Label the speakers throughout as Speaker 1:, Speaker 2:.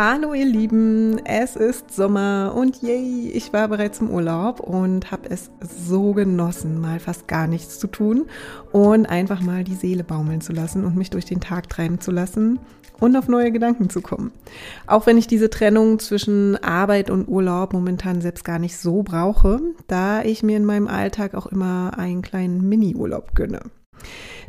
Speaker 1: Hallo ihr Lieben, es ist Sommer und yay, ich war bereits im Urlaub und habe es so genossen, mal fast gar nichts zu tun und einfach mal die Seele baumeln zu lassen und mich durch den Tag treiben zu lassen und auf neue Gedanken zu kommen. Auch wenn ich diese Trennung zwischen Arbeit und Urlaub momentan selbst gar nicht so brauche, da ich mir in meinem Alltag auch immer einen kleinen Mini-Urlaub gönne.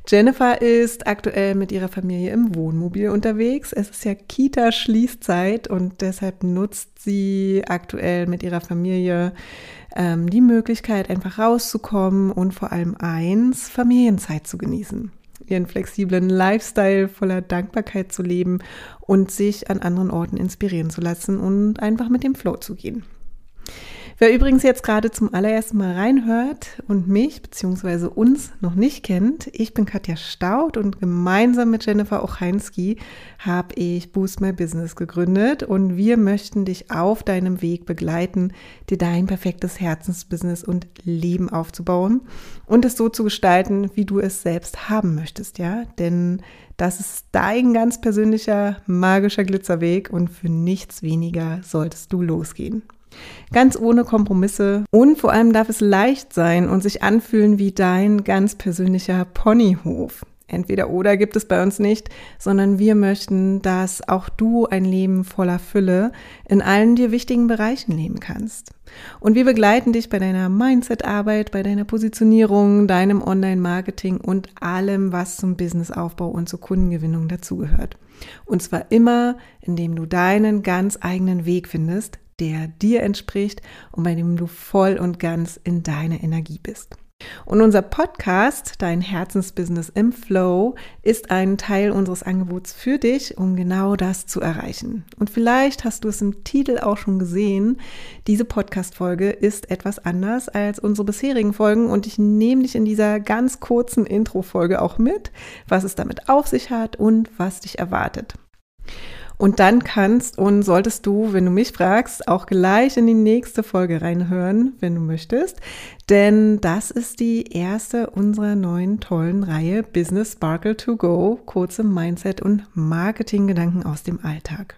Speaker 1: Jennifer ist aktuell mit ihrer Familie im Wohnmobil unterwegs. Es ist ja Kita-Schließzeit und deshalb nutzt sie aktuell mit ihrer Familie ähm, die Möglichkeit, einfach rauszukommen und vor allem eins, Familienzeit zu genießen. Ihren flexiblen Lifestyle voller Dankbarkeit zu leben und sich an anderen Orten inspirieren zu lassen und einfach mit dem Flow zu gehen. Wer übrigens jetzt gerade zum allerersten Mal reinhört und mich bzw. uns noch nicht kennt, ich bin Katja Staud und gemeinsam mit Jennifer Ocheinski habe ich Boost My Business gegründet und wir möchten dich auf deinem Weg begleiten, dir dein perfektes Herzensbusiness und Leben aufzubauen und es so zu gestalten, wie du es selbst haben möchtest, ja? Denn das ist dein ganz persönlicher magischer Glitzerweg und für nichts weniger solltest du losgehen. Ganz ohne Kompromisse und vor allem darf es leicht sein und sich anfühlen wie dein ganz persönlicher Ponyhof. Entweder oder gibt es bei uns nicht, sondern wir möchten, dass auch du ein Leben voller Fülle in allen dir wichtigen Bereichen leben kannst. Und wir begleiten dich bei deiner Mindset-Arbeit, bei deiner Positionierung, deinem Online-Marketing und allem, was zum Businessaufbau und zur Kundengewinnung dazugehört. Und zwar immer, indem du deinen ganz eigenen Weg findest, der dir entspricht und bei dem du voll und ganz in deiner Energie bist. Und unser Podcast, Dein Herzensbusiness im Flow, ist ein Teil unseres Angebots für dich, um genau das zu erreichen. Und vielleicht hast du es im Titel auch schon gesehen. Diese Podcast-Folge ist etwas anders als unsere bisherigen Folgen und ich nehme dich in dieser ganz kurzen Intro-Folge auch mit, was es damit auf sich hat und was dich erwartet. Und dann kannst und solltest du, wenn du mich fragst, auch gleich in die nächste Folge reinhören, wenn du möchtest. Denn das ist die erste unserer neuen tollen Reihe Business Sparkle to Go, kurze Mindset- und Marketing-Gedanken aus dem Alltag.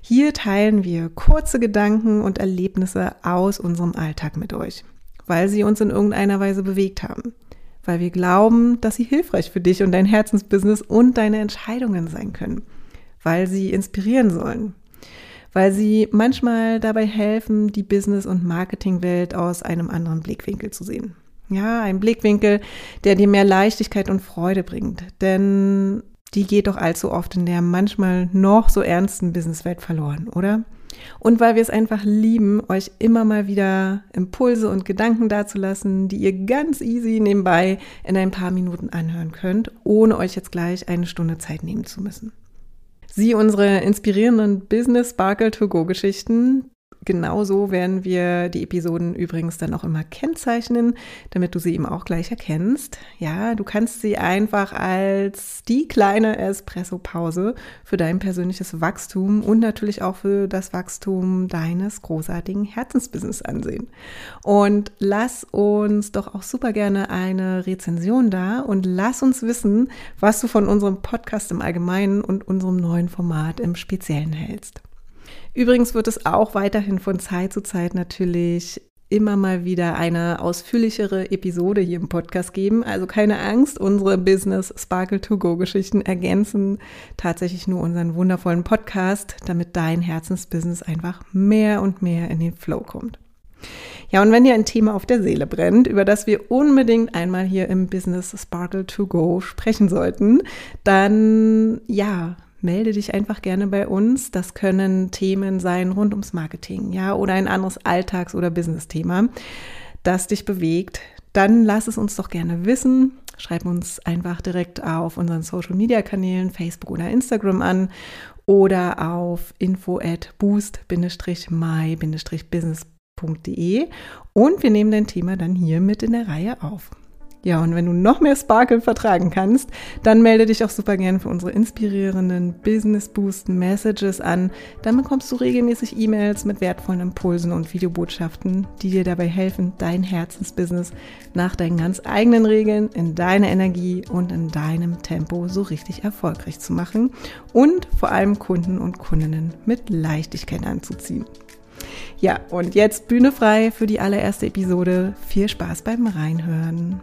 Speaker 1: Hier teilen wir kurze Gedanken und Erlebnisse aus unserem Alltag mit euch, weil sie uns in irgendeiner Weise bewegt haben weil wir glauben, dass sie hilfreich für dich und dein Herzensbusiness und deine Entscheidungen sein können weil sie inspirieren sollen, weil sie manchmal dabei helfen, die Business- und Marketingwelt aus einem anderen Blickwinkel zu sehen. Ja, ein Blickwinkel, der dir mehr Leichtigkeit und Freude bringt, denn die geht doch allzu oft in der manchmal noch so ernsten Businesswelt verloren, oder? Und weil wir es einfach lieben, euch immer mal wieder Impulse und Gedanken dazulassen, die ihr ganz easy nebenbei in ein paar Minuten anhören könnt, ohne euch jetzt gleich eine Stunde Zeit nehmen zu müssen. Sie unsere inspirierenden Business Sparkle to Go Geschichten. Genauso werden wir die Episoden übrigens dann auch immer kennzeichnen, damit du sie eben auch gleich erkennst. Ja, du kannst sie einfach als die kleine Espresso-Pause für dein persönliches Wachstum und natürlich auch für das Wachstum deines großartigen Herzensbusiness ansehen. Und lass uns doch auch super gerne eine Rezension da und lass uns wissen, was du von unserem Podcast im Allgemeinen und unserem neuen Format im Speziellen hältst. Übrigens wird es auch weiterhin von Zeit zu Zeit natürlich immer mal wieder eine ausführlichere Episode hier im Podcast geben. Also keine Angst, unsere Business Sparkle to Go Geschichten ergänzen tatsächlich nur unseren wundervollen Podcast, damit dein Herzensbusiness einfach mehr und mehr in den Flow kommt. Ja, und wenn dir ein Thema auf der Seele brennt, über das wir unbedingt einmal hier im Business Sparkle to Go sprechen sollten, dann ja, melde dich einfach gerne bei uns. Das können Themen sein rund ums Marketing, ja, oder ein anderes Alltags- oder Business-Thema, das dich bewegt. Dann lass es uns doch gerne wissen. Schreib uns einfach direkt auf unseren Social-Media-Kanälen, Facebook oder Instagram an oder auf info at boost-my-business.de und wir nehmen dein Thema dann hier mit in der Reihe auf. Ja, und wenn du noch mehr Sparkle vertragen kannst, dann melde dich auch super gern für unsere inspirierenden Business Boost Messages an. Dann bekommst du regelmäßig E-Mails mit wertvollen Impulsen und Videobotschaften, die dir dabei helfen, dein Herzensbusiness nach deinen ganz eigenen Regeln, in deiner Energie und in deinem Tempo so richtig erfolgreich zu machen und vor allem Kunden und Kundinnen mit Leichtigkeit anzuziehen. Ja, und jetzt Bühne frei für die allererste Episode. Viel Spaß beim Reinhören.